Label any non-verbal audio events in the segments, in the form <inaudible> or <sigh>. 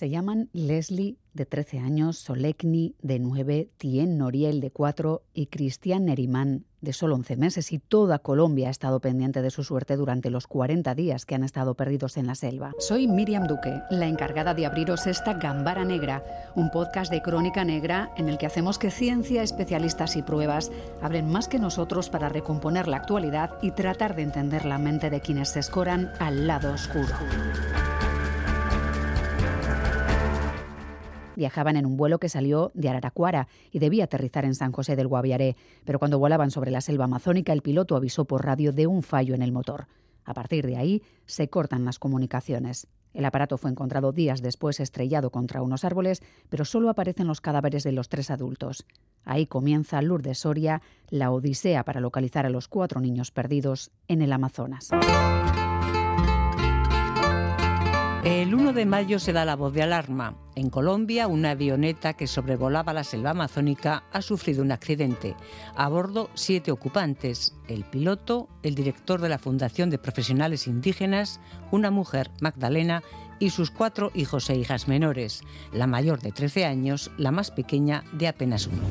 Se llaman Leslie, de 13 años, Solekni, de 9, Tien Noriel, de 4 y Cristian Nerimán, de solo 11 meses. Y toda Colombia ha estado pendiente de su suerte durante los 40 días que han estado perdidos en la selva. Soy Miriam Duque, la encargada de abriros esta Gambara Negra, un podcast de crónica negra en el que hacemos que ciencia, especialistas y pruebas hablen más que nosotros para recomponer la actualidad y tratar de entender la mente de quienes se escoran al lado oscuro. Viajaban en un vuelo que salió de Araraquara y debía aterrizar en San José del Guaviaré, pero cuando volaban sobre la selva amazónica el piloto avisó por radio de un fallo en el motor. A partir de ahí se cortan las comunicaciones. El aparato fue encontrado días después estrellado contra unos árboles, pero solo aparecen los cadáveres de los tres adultos. Ahí comienza Lourdes Soria, la odisea para localizar a los cuatro niños perdidos en el Amazonas. El 1 de mayo se da la voz de alarma. En Colombia, una avioneta que sobrevolaba la selva amazónica ha sufrido un accidente. A bordo, siete ocupantes. El piloto, el director de la Fundación de Profesionales Indígenas, una mujer, Magdalena, y sus cuatro hijos e hijas menores. La mayor de 13 años, la más pequeña de apenas uno.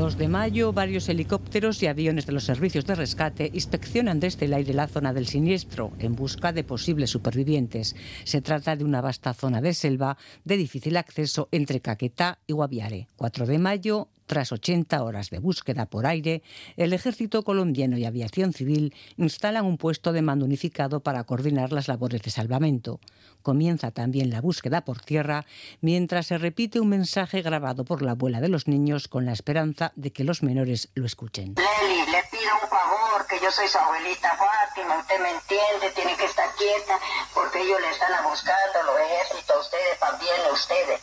2 de mayo, varios helicópteros y aviones de los servicios de rescate inspeccionan desde el aire la zona del siniestro en busca de posibles supervivientes. Se trata de una vasta zona de selva de difícil acceso entre Caquetá y Guaviare. 4 de mayo, tras 80 horas de búsqueda por aire, el ejército colombiano y aviación civil instalan un puesto de mando unificado para coordinar las labores de salvamento. Comienza también la búsqueda por tierra, mientras se repite un mensaje grabado por la abuela de los niños con la esperanza de que los menores lo escuchen. Leli, le pido un favor, que yo soy su abuelita Fátima, usted me entiende, tiene que estar quieta, porque ellos le están buscando, los ejércitos, ustedes también, ustedes.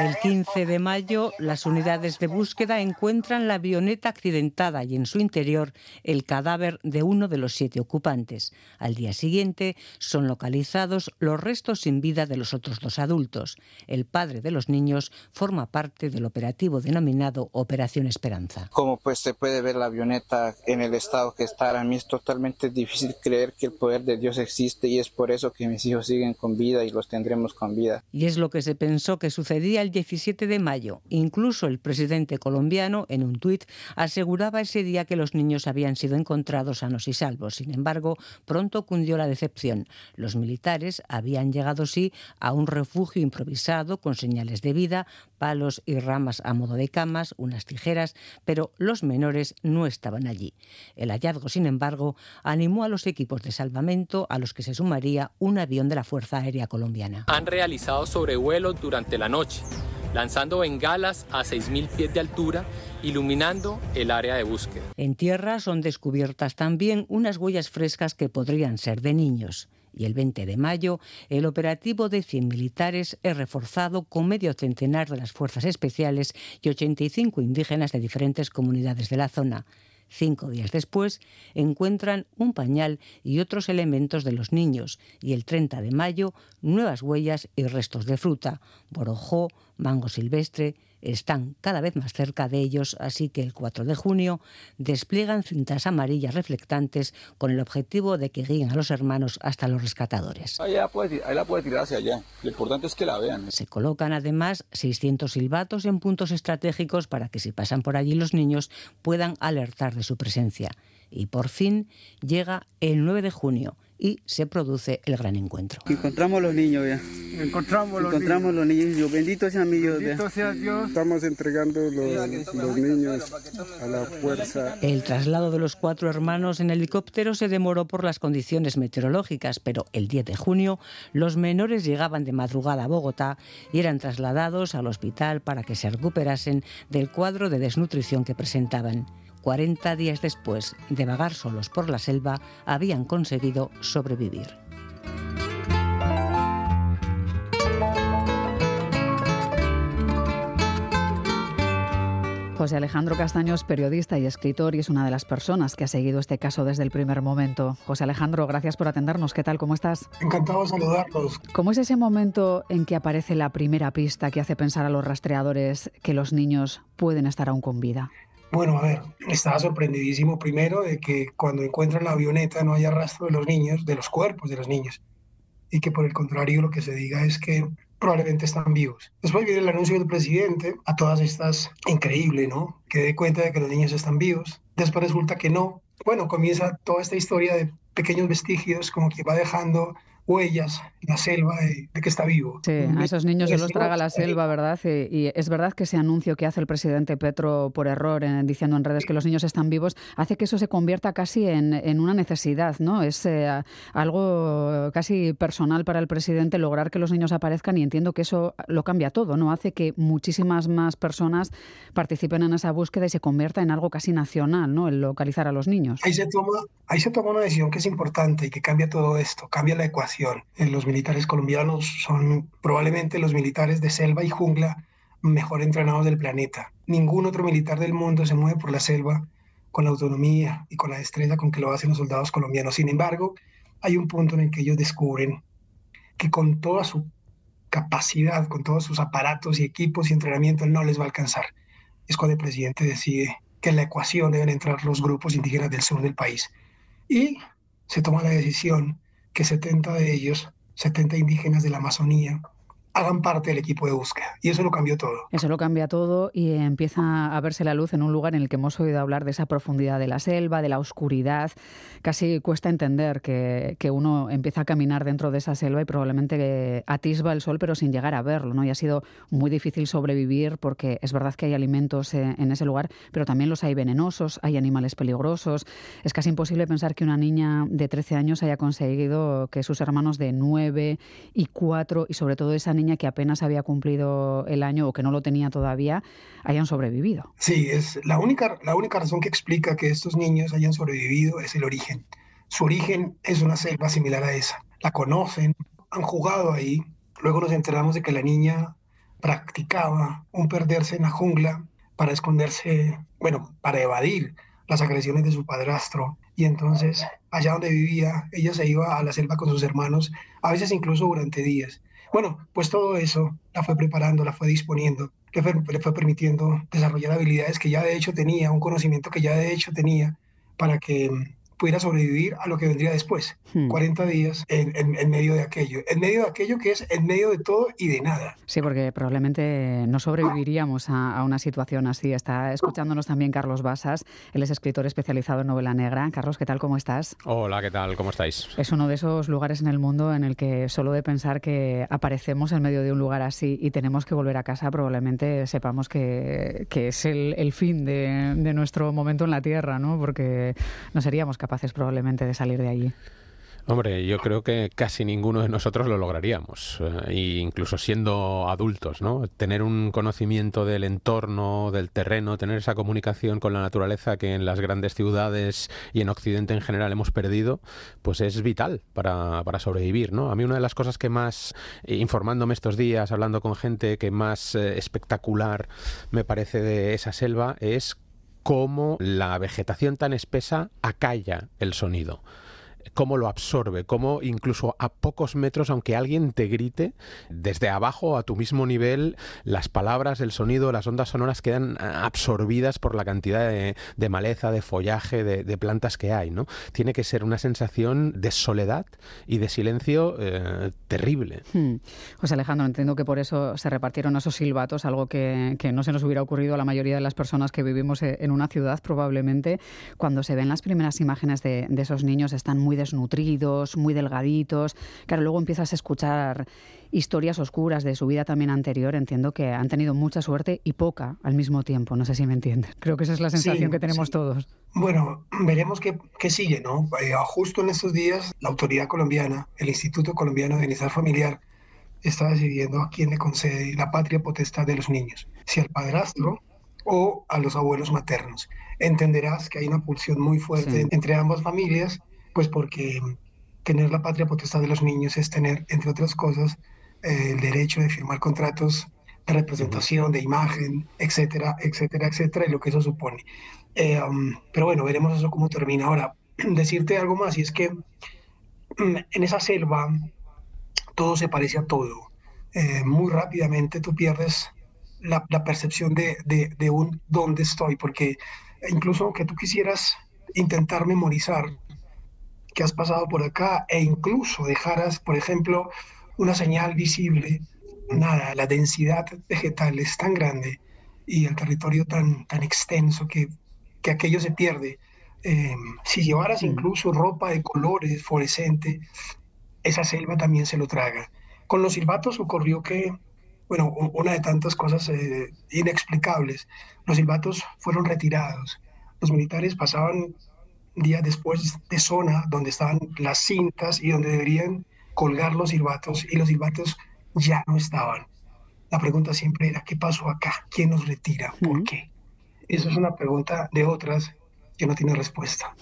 El 15 de mayo, las unidades de búsqueda encuentran la avioneta accidentada y en su interior el cadáver de uno de los siete ocupantes. Al día siguiente son localizados los restos sin vida de los otros dos adultos. El padre de los niños forma parte del operativo denominado Operación Esperanza. Como pues se puede ver la avioneta en el estado que está a mí es totalmente difícil creer que el poder de Dios existe y es por eso que mis hijos siguen con vida y los tendremos con vida. Y es lo que se pensó que sucedía el 17 de mayo. Incluso el presidente colombiano, en un tuit, aseguraba ese día que los niños habían sido encontrados sanos y salvos. Sin embargo, pronto cundió la decepción. Los militares habían llegado, sí, a un refugio improvisado con señales de vida, palos y ramas a modo de camas, unas tijeras, pero los menores no estaban allí. El hallazgo, sin embargo, animó a los equipos de salvamento a los que se sumaría un avión de la Fuerza Aérea Colombiana. Han realizado sobrevuelos durante la noche lanzando bengalas a 6.000 pies de altura, iluminando el área de búsqueda. En tierra son descubiertas también unas huellas frescas que podrían ser de niños. Y el 20 de mayo, el operativo de 100 militares es reforzado con medio centenar de las fuerzas especiales y 85 indígenas de diferentes comunidades de la zona. Cinco días después encuentran un pañal y otros elementos de los niños y el 30 de mayo nuevas huellas y restos de fruta, borojó, mango silvestre, están cada vez más cerca de ellos, así que el 4 de junio despliegan cintas amarillas reflectantes con el objetivo de que guíen a los hermanos hasta los rescatadores. Ahí la puede, ahí la puede tirar hacia allá. Lo importante es que la vean. Se colocan además 600 silbatos en puntos estratégicos para que si pasan por allí los niños puedan alertar de su presencia. Y por fin llega el 9 de junio y se produce el gran encuentro. Encontramos los niños ya. Encontramos los Encontramos niños. los niños. Yo, bendito sea mi Dios. Bendito sea Dios. Estamos entregando los, los niños a la fuerza. El traslado de los cuatro hermanos en helicóptero se demoró por las condiciones meteorológicas, pero el 10 de junio los menores llegaban de madrugada a Bogotá y eran trasladados al hospital para que se recuperasen del cuadro de desnutrición que presentaban. 40 días después de vagar solos por la selva, habían conseguido sobrevivir. José Alejandro Castaño es periodista y escritor y es una de las personas que ha seguido este caso desde el primer momento. José Alejandro, gracias por atendernos. ¿Qué tal? ¿Cómo estás? Encantado de saludarlos. ¿Cómo es ese momento en que aparece la primera pista que hace pensar a los rastreadores que los niños pueden estar aún con vida? Bueno, a ver, estaba sorprendidísimo primero de que cuando encuentran la avioneta no haya rastro de los niños, de los cuerpos de los niños, y que por el contrario lo que se diga es que probablemente están vivos. Después viene el anuncio del presidente a todas estas, increíble, ¿no? Que dé cuenta de que los niños están vivos. Después resulta que no. Bueno, comienza toda esta historia de pequeños vestigios, como que va dejando huellas en la selva de, que está vivo. Sí, a esos niños se los traga la selva, ¿verdad? Y, es verdad que ese anuncio que hace el presidente Petro por error, en, diciendo en redes que los niños están vivos, hace que eso se convierta casi en, una necesidad, ¿no? Es eh, algo casi personal para el presidente lograr que los niños aparezcan y entiendo que eso lo cambia todo, ¿no? Hace que muchísimas más personas participen en esa búsqueda y se convierta en algo casi nacional, ¿no? El localizar a los niños. Ahí se toma, ahí se toma una decisión que es importante y que cambia todo esto, cambia la ecuación eh, los militares colombianos son probablemente los militares de selva y jungla mejor entrenados del planeta. Ningún otro militar del mundo se mueve por la selva con la autonomía y con la destreza con que lo hacen los soldados colombianos. Sin embargo, hay un punto en el que ellos descubren que con toda su capacidad, con todos sus aparatos y equipos y entrenamiento, no les va a alcanzar. Es cuando el presidente decide que en la ecuación deben entrar los grupos indígenas del sur del país. Y se toma la decisión que 70 de ellos, 70 indígenas de la Amazonía, hagan parte del equipo de búsqueda. Y eso lo cambió todo. Eso lo cambia todo y empieza a verse la luz en un lugar en el que hemos oído hablar de esa profundidad de la selva, de la oscuridad. Casi cuesta entender que, que uno empieza a caminar dentro de esa selva y probablemente atisba el sol, pero sin llegar a verlo. ¿no? Y ha sido muy difícil sobrevivir porque es verdad que hay alimentos en ese lugar, pero también los hay venenosos, hay animales peligrosos. Es casi imposible pensar que una niña de 13 años haya conseguido que sus hermanos de 9 y 4 y sobre todo esa niña que apenas había cumplido el año o que no lo tenía todavía hayan sobrevivido. Sí, es la única, la única razón que explica que estos niños hayan sobrevivido es el origen. Su origen es una selva similar a esa. La conocen, han jugado ahí. Luego nos enteramos de que la niña practicaba un perderse en la jungla para esconderse, bueno, para evadir las agresiones de su padrastro. Y entonces, allá donde vivía, ella se iba a la selva con sus hermanos, a veces incluso durante días. Bueno, pues todo eso la fue preparando, la fue disponiendo, le fue, le fue permitiendo desarrollar habilidades que ya de hecho tenía, un conocimiento que ya de hecho tenía para que pudiera sobrevivir a lo que vendría después. 40 hmm. días en, medio de aquello. En medio de aquello que es en medio de todo y de nada. Sí, porque probablemente no sobreviviríamos a, una situación así. Está escuchándonos también Carlos Basas. Él es escritor especializado en novela negra. Carlos, ¿qué tal? ¿Cómo estás? Hola, ¿qué tal? ¿Cómo estáis? Es uno de esos lugares en el mundo en el que solo de pensar que aparecemos en medio de un lugar así y tenemos que volver a casa, probablemente sepamos que, es el, fin de, de nuestro momento en la Tierra, ¿no? Porque no seríamos capaces probablemente de salir de allí. Hombre, yo creo que casi ninguno de nosotros lo lograríamos, eh, incluso siendo adultos, ¿no? Tener un conocimiento del entorno, del terreno, tener esa comunicación con la naturaleza que en las grandes ciudades y en Occidente en general hemos perdido, pues es vital para, para sobrevivir, ¿no? A mí una de las cosas que más, eh, informándome estos días, hablando con gente, que más eh, espectacular me parece de esa selva es cómo la vegetación tan espesa acalla el sonido cómo lo absorbe, cómo incluso a pocos metros, aunque alguien te grite, desde abajo a tu mismo nivel, las palabras, el sonido, las ondas sonoras quedan absorbidas por la cantidad de, maleza, de follaje, de, plantas que hay, ¿no? Tiene que ser una sensación de soledad y de silencio eh, terrible. Hmm. José Alejandro, entiendo que por eso se repartieron esos silbatos, algo que, no se nos hubiera ocurrido a la mayoría de las personas que vivimos eh, en una ciudad, probablemente. Cuando se ven las primeras imágenes de, de esos niños, están muy desnutridos, muy delgaditos. Claro, luego empiezas a escuchar historias oscuras de su vida también anterior. Entiendo que han tenido mucha suerte y poca al mismo tiempo. No sé si me entiendes. Creo que esa es la sensación que tenemos todos. Bueno, veremos qué, qué sigue, ¿no? Eh, justo en estos días, la autoridad colombiana, el Instituto Colombiano de Bienestar Familiar, está decidiendo a quién le concede la patria potestad de los niños, si al padrastro o a los abuelos maternos. Entenderás que hay una pulsión muy fuerte entre ambas familias pues porque tener la patria potestad de los niños es tener, entre otras cosas, eh, el derecho de firmar contratos de representación, de imagen, etcétera, etcétera, etcétera, y lo que eso supone. Eh, um, pero bueno, veremos eso cómo termina. Ahora, <clears throat> decirte algo más, y es que mm, en esa selva todo se parece a todo. Eh, muy rápidamente tú pierdes la, percepción de, de, un dónde estoy, porque incluso aunque tú quisieras intentar memorizar que has pasado por acá e incluso dejaras, por ejemplo, una señal visible, nada, la densidad vegetal es tan grande y el territorio tan, tan extenso que, que aquello se pierde. Eh, si llevaras incluso ropa de colores fluorescente, esa selva también se lo traga. Con los silbatos ocurrió que, bueno, una de tantas cosas eh, inexplicables, los silbatos fueron retirados. Los militares pasaban días después de zona donde estaban las cintas y donde deberían colgar los silbatos y los silbatos ya no estaban. La pregunta siempre era, ¿qué pasó acá? ¿Quién nos retira? ¿Por qué? Eso es una pregunta de otras que no tiene respuesta.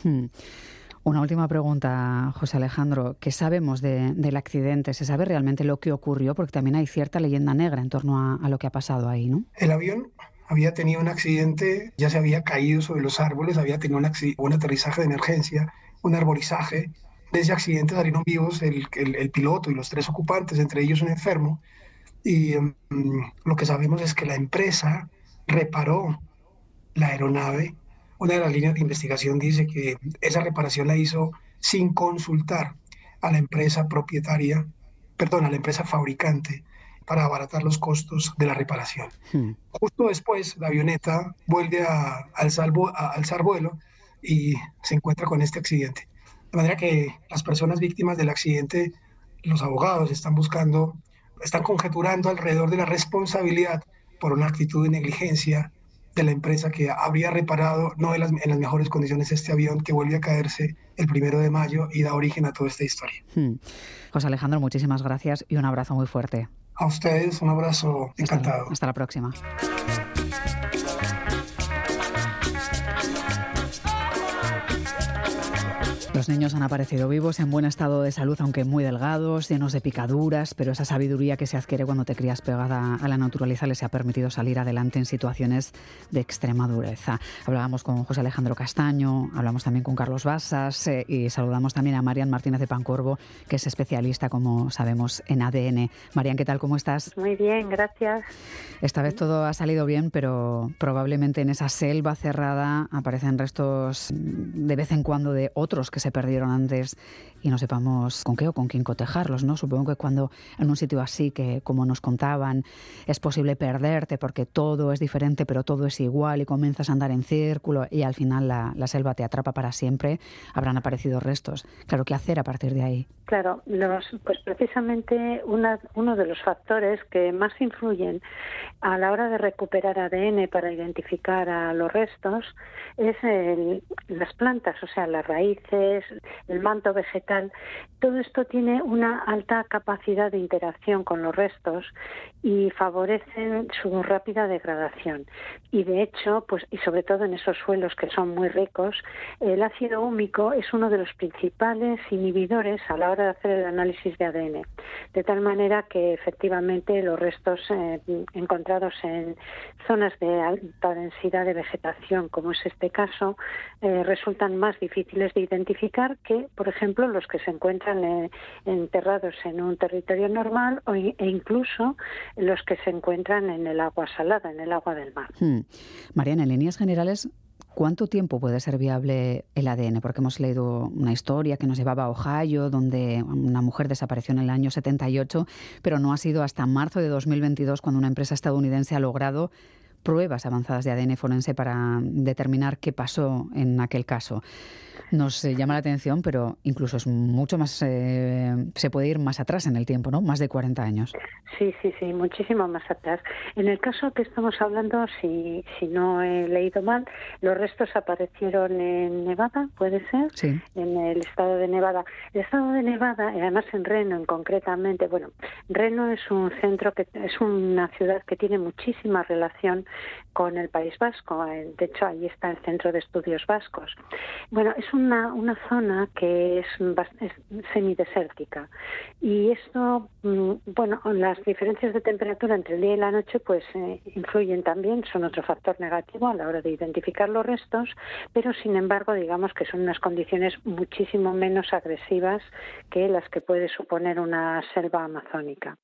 Una última pregunta, José Alejandro. ¿Qué sabemos del accidente? ¿Se sabe realmente lo que ocurrió? Porque también hay cierta leyenda negra en torno a, lo que ha pasado ahí, ¿no? El avión había tenido un accidente, ya se había caído sobre los árboles, había tenido un, aterrizaje de emergencia, un arborizaje. De ese accidente salieron vivos el, piloto y los tres ocupantes, entre ellos un enfermo. Y mm, lo que sabemos es que la empresa reparó la aeronave una de las líneas de investigación dice que esa reparación la hizo sin consultar a la empresa propietaria, perdón, a la empresa fabricante para abaratar los costos de la reparación. Hmm. Justo después, la avioneta vuelve a, alzar, a alzar vuelo y se encuentra con este accidente. De manera que las personas víctimas del accidente, los abogados están buscando, están conjeturando alrededor de la responsabilidad por una actitud de negligencia de la empresa que habría reparado no en las, en las, mejores condiciones este avión que vuelve a caerse el primero de mayo y da origen a toda esta historia. Hmm. José Alejandro, muchísimas gracias y un abrazo muy fuerte. A ustedes un abrazo encantado. hasta la próxima. Los niños han aparecido vivos, en buen estado de salud, aunque muy delgados, llenos de picaduras, pero esa sabiduría que se adquiere cuando te crías pegada a la naturaleza les ha permitido salir adelante en situaciones de extrema dureza. Hablábamos con José Alejandro Castaño, hablamos también con Carlos Basas eh, y saludamos también a Marian Martínez de Pancorvo, que es especialista, como sabemos, en ADN. Marian, ¿qué tal? ¿Cómo estás? Muy bien, gracias. Esta vez todo ha salido bien, pero probablemente en esa selva cerrada aparecen restos de vez en cuando de otros que se perdieron antes y no sepamos con qué o con quién cotejarlos, ¿no? Supongo que cuando en un sitio así, que como nos contaban, es posible perderte porque todo es diferente, pero todo es igual y comienzas a andar en círculo y al final la, selva te atrapa para siempre, habrán aparecido restos. Claro, ¿qué hacer a partir de ahí? Claro, los, pues precisamente uno de los factores que más influyen a la hora de recuperar ADN para identificar a los restos es las plantas, o sea, las raíces, el manto vegetal. Todo esto tiene una alta capacidad de interacción con los restos y favorecen su rápida degradación. Y de hecho, pues y sobre todo en esos suelos que son muy ricos, el ácido húmico es uno de los principales inhibidores a la hora de hacer el análisis de ADN. De tal manera que efectivamente los restos eh, encontrados en zonas de alta densidad de vegetación, como es este caso, eh, resultan más difíciles de identificar que, por ejemplo, los que se encuentran eh, enterrados en un territorio normal o, e incluso los que se encuentran en el agua salada, en el agua del mar. Hmm. Mariana, en líneas generales, ¿Cuánto tiempo puede ser viable el ADN? Porque hemos leído una historia que nos llevaba a Ohio, donde una mujer desapareció en el año 78, pero no ha sido hasta marzo de 2022 cuando una empresa estadounidense ha logrado pruebas avanzadas de ADN forense para determinar qué pasó en aquel caso nos eh, llama la atención, pero incluso es mucho más, eh, se puede ir más atrás en el tiempo, ¿no? Más de 40 años. Sí, sí, sí, muchísimo más atrás. En el caso que estamos hablando, si, si no he leído mal, los restos aparecieron en Nevada, ¿puede ser? Sí. En el estado de Nevada. El estado de Nevada, y además en Reno en concretamente, bueno, Reno es un centro que es una ciudad que tiene muchísima relación con el País Vasco. De hecho, ahí está el Centro de Estudios Vascos. Bueno, es una, una zona que es, semidesértica y esto, mm, bueno, las diferencias de temperatura entre el día y la noche pues eh, influyen también, son otro factor negativo a la hora de identificar los restos, pero sin embargo digamos que son unas condiciones muchísimo menos agresivas que las que puede suponer una selva amazónica.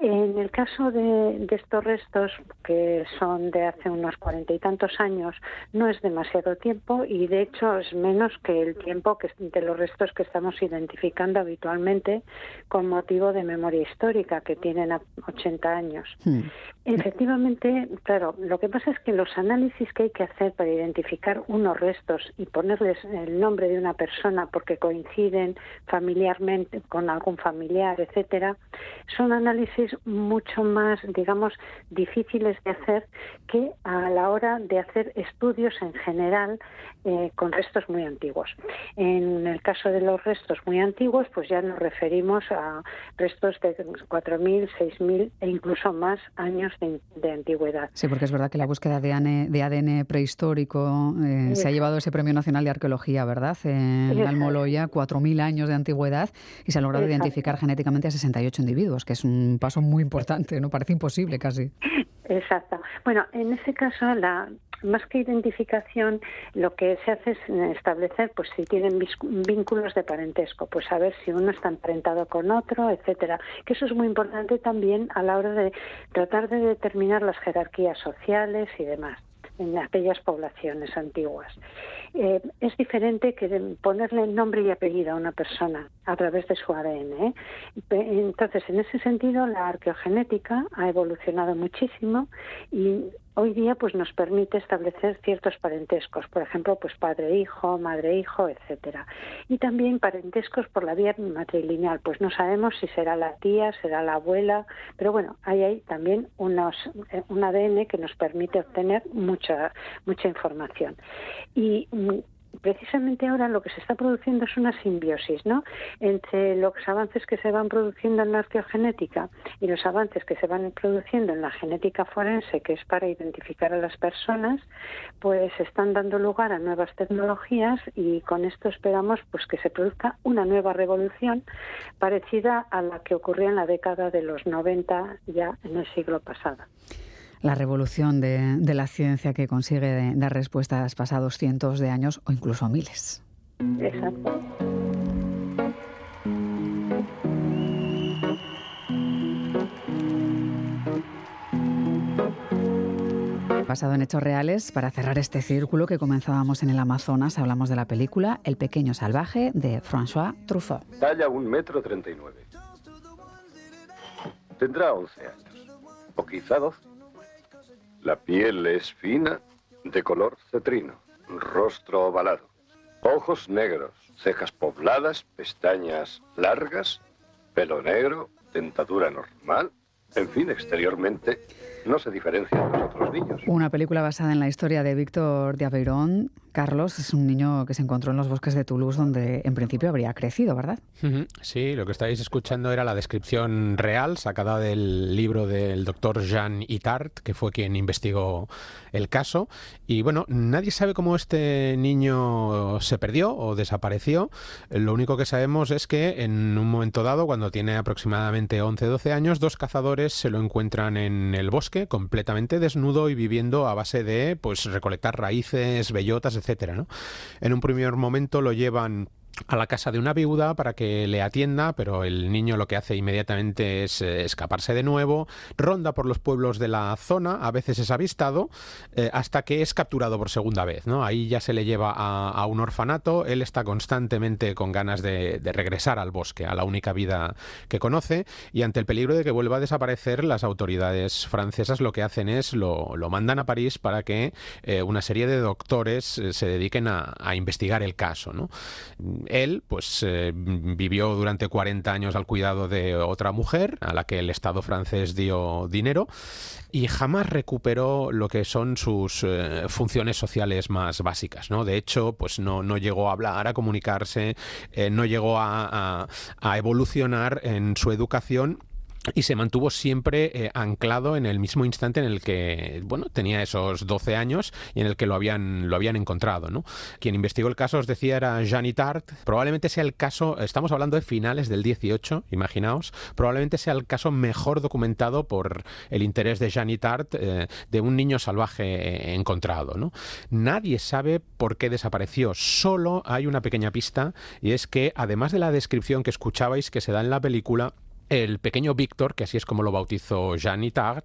En el caso de, estos restos, que son de hace unos cuarenta y tantos años, no es demasiado tiempo y de hecho es menos que el tiempo que, de los restos que estamos identificando habitualmente con motivo de memoria histórica, que tienen 80 años. Hmm. Efectivamente, claro, lo que pasa es que los análisis que hay que hacer para identificar unos restos y ponerles el nombre de una persona porque coinciden familiarmente con algún familiar, etcétera, son análisis mucho más, digamos, difíciles de hacer que a la hora de hacer estudios en general eh, con restos muy antiguos. En el caso de los restos muy antiguos, pues ya nos referimos a restos de 4.000, 6.000 e incluso más años de, antigüedad. Sí, porque es verdad que la búsqueda de ADN, de ADN prehistórico eh, se ha llevado ese Premio Nacional de Arqueología, ¿verdad? En Almoloya, 4.000 años de antigüedad y se ha logrado identificar genéticamente a 68 individuos, que es un paso muy importante, ¿no? Parece imposible casi. Exacto. Bueno, en ese caso, la, más que identificación, lo que se hace es establecer, pues, si tienen vínculos de parentesco, pues saber si uno está emparentado con otro, etcétera. Que eso es muy importante también a la hora de tratar de determinar las jerarquías sociales y demás en aquellas poblaciones antiguas. Eh, es diferente que ponerle nombre y apellido a una persona a través de su ADN. ¿eh? Entonces, en ese sentido, la arqueogenética ha evolucionado muchísimo y hoy día pues nos permite establecer ciertos parentescos, por ejemplo, pues padre-hijo, madre-hijo, etcétera. Y también parentescos por la vía matrilineal, pues no sabemos si será la tía, será la abuela, pero bueno, ahí hay también unos, eh, un ADN que nos permite obtener mucha mucha información. Y mm, precisamente ahora lo que se está produciendo es una simbiosis, ¿no? Entre los avances que se van produciendo en la arqueogenética y los avances que se van produciendo en la genética forense, que es para identificar a las personas, pues están dando lugar a nuevas tecnologías y con esto esperamos pues que se produzca una nueva revolución parecida a la que ocurrió en la década de los 90 ya en el siglo pasado la revolución de, la ciencia que consigue dar respuestas pasados cientos de años o incluso miles. Exacto. Basado en hechos reales, para cerrar este círculo que comenzábamos en el Amazonas, hablamos de la película El pequeño salvaje de François Truffaut. Talla un metro treinta y nueve. Tendrá once años, o quizá doce. La piel es fina, de color cetrino, rostro ovalado, ojos negros, cejas pobladas, pestañas largas, pelo negro, dentadura normal, en fin, exteriormente no se diferencia de los otros niños. Una película basada en la historia de Víctor de Aveyron, Carlos es un niño que se encontró en los bosques de Toulouse donde en principio habría crecido, ¿verdad? Sí, lo que estáis escuchando era la descripción real sacada del libro del doctor Jean Itard, que fue quien investigó el caso. Y bueno, nadie sabe cómo este niño se perdió o desapareció. Lo único que sabemos es que en un momento dado, cuando tiene aproximadamente 11-12 años, dos cazadores se lo encuentran en el bosque completamente desnudo y viviendo a base de pues recolectar raíces, bellotas, etcétera. ¿no? En un primer momento lo llevan a la casa de una viuda para que le atienda, pero el niño lo que hace inmediatamente es eh, escaparse de nuevo, ronda por los pueblos de la zona, a veces es avistado, eh, hasta que es capturado por segunda vez. ¿no? Ahí ya se le lleva a, un orfanato, él está constantemente con ganas de, regresar al bosque, a la única vida que conoce, y ante el peligro de que vuelva a desaparecer, las autoridades francesas lo que hacen es lo, mandan a París para que eh, una serie de doctores se dediquen a, a investigar el caso. ¿no? Él pues eh, vivió durante 40 años al cuidado de otra mujer a la que el Estado francés dio dinero y jamás recuperó lo que son sus eh, funciones sociales más básicas, ¿no? De hecho, pues no, no llegó a hablar, a comunicarse, eh, no llegó a, a evolucionar en su educación y se mantuvo siempre eh, anclado en el mismo instante en el que, bueno, tenía esos 12 años y en el que lo habían, lo habían encontrado, ¿no? Quien investigó el caso, os decía, era Jeannie Tart. Probablemente sea el caso, estamos hablando de finales del 18, imaginaos, probablemente sea el caso mejor documentado por el interés de Jeannie Tart eh, de un niño salvaje eh, encontrado, ¿no? Nadie sabe por qué desapareció, solo hay una pequeña pista y es que, además de la descripción que escuchabais que se da en la película, el pequeño Víctor, que así es como lo bautizó Jean Itard,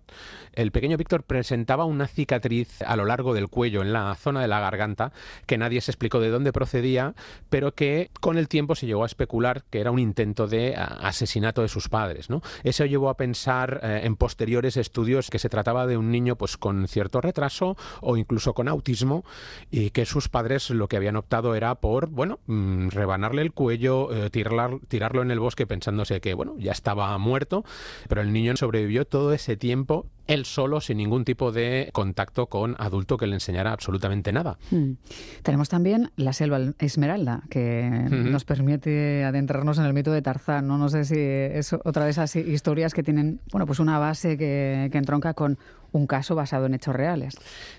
el pequeño Víctor presentaba una cicatriz a lo largo del cuello, en la zona de la garganta, que nadie se explicó de dónde procedía, pero que con el tiempo se llegó a especular que era un intento de asesinato de sus padres. ¿no? Eso llevó a pensar eh, en posteriores estudios que se trataba de un niño pues, con cierto retraso o incluso con autismo y que sus padres lo que habían optado era por, bueno, mm, rebanarle el cuello, eh, tirarlo en el bosque pensándose que, bueno, ya estaba muerto, pero el niño sobrevivió todo ese tiempo él solo, sin ningún tipo de contacto con adulto que le enseñara absolutamente nada. Hmm. Tenemos también la selva esmeralda, que nos permite adentrarnos en el mito de Tarzán. No, no sé si es otra de esas historias que tienen bueno, pues una base que, que entronca con un caso basado en hechos reales.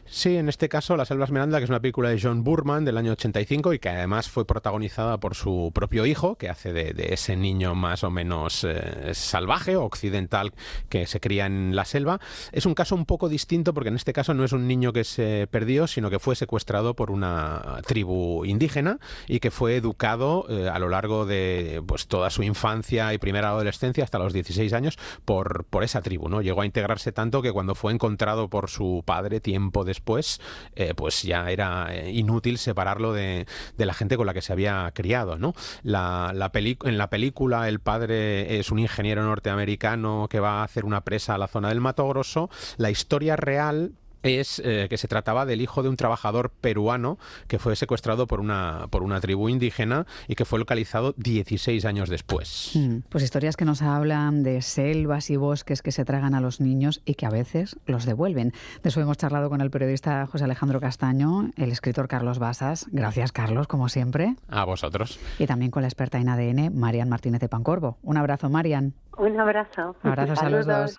Sí, en este caso La Selva Esmeralda, que es una película de John Burman del año 85 y que además fue protagonizada por su propio hijo, que hace de, ese niño más o menos eh, salvaje o occidental que se cría en la selva. Es un caso un poco distinto porque en este caso no es un niño que se perdió, sino que fue secuestrado por una tribu indígena y que fue educado eh, a lo largo de pues, toda su infancia y primera adolescencia hasta los 16 años por, por esa tribu. ¿no? Llegó a integrarse tanto que cuando fue encontrado encontrado por su padre tiempo después, eh, pues ya era eh, inútil separarlo de, la gente con la que se había criado, ¿no? La, en la película el padre es un ingeniero norteamericano que va a hacer una presa a la zona del Mato Grosso. La historia real es eh, que se trataba del hijo de un trabajador peruano que fue secuestrado por una, por una tribu indígena y que fue localizado 16 años después. Mm, pues historias que nos hablan de selvas y bosques que se tragan a los niños y que a veces los devuelven. De eso hemos charlado con el periodista José Alejandro Castaño, el escritor Carlos Basas. Gracias, Carlos, como siempre. A vosotros. Y también con la experta en ADN, Marian Martínez de Pancorvo. Un abrazo, Marian. Un abrazo. Abrazos a los dos.